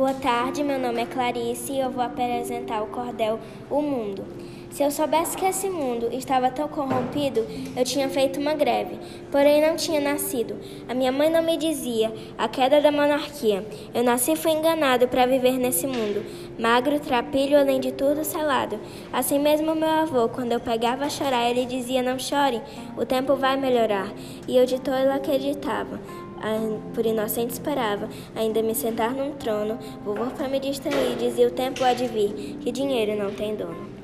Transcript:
Boa tarde, meu nome é Clarice e eu vou apresentar o cordel O Mundo. Se eu soubesse que esse mundo estava tão corrompido, eu tinha feito uma greve, porém não tinha nascido. A minha mãe não me dizia a queda da monarquia. Eu nasci e fui enganado para viver nesse mundo, magro, trapilho, além de tudo selado. Assim mesmo meu avô, quando eu pegava a chorar, ele dizia: Não chore, o tempo vai melhorar. E eu de toda acreditava por inocente esperava, ainda me sentar num trono, vovô para me distrair, dizia o tempo há de vir, que dinheiro não tem dono.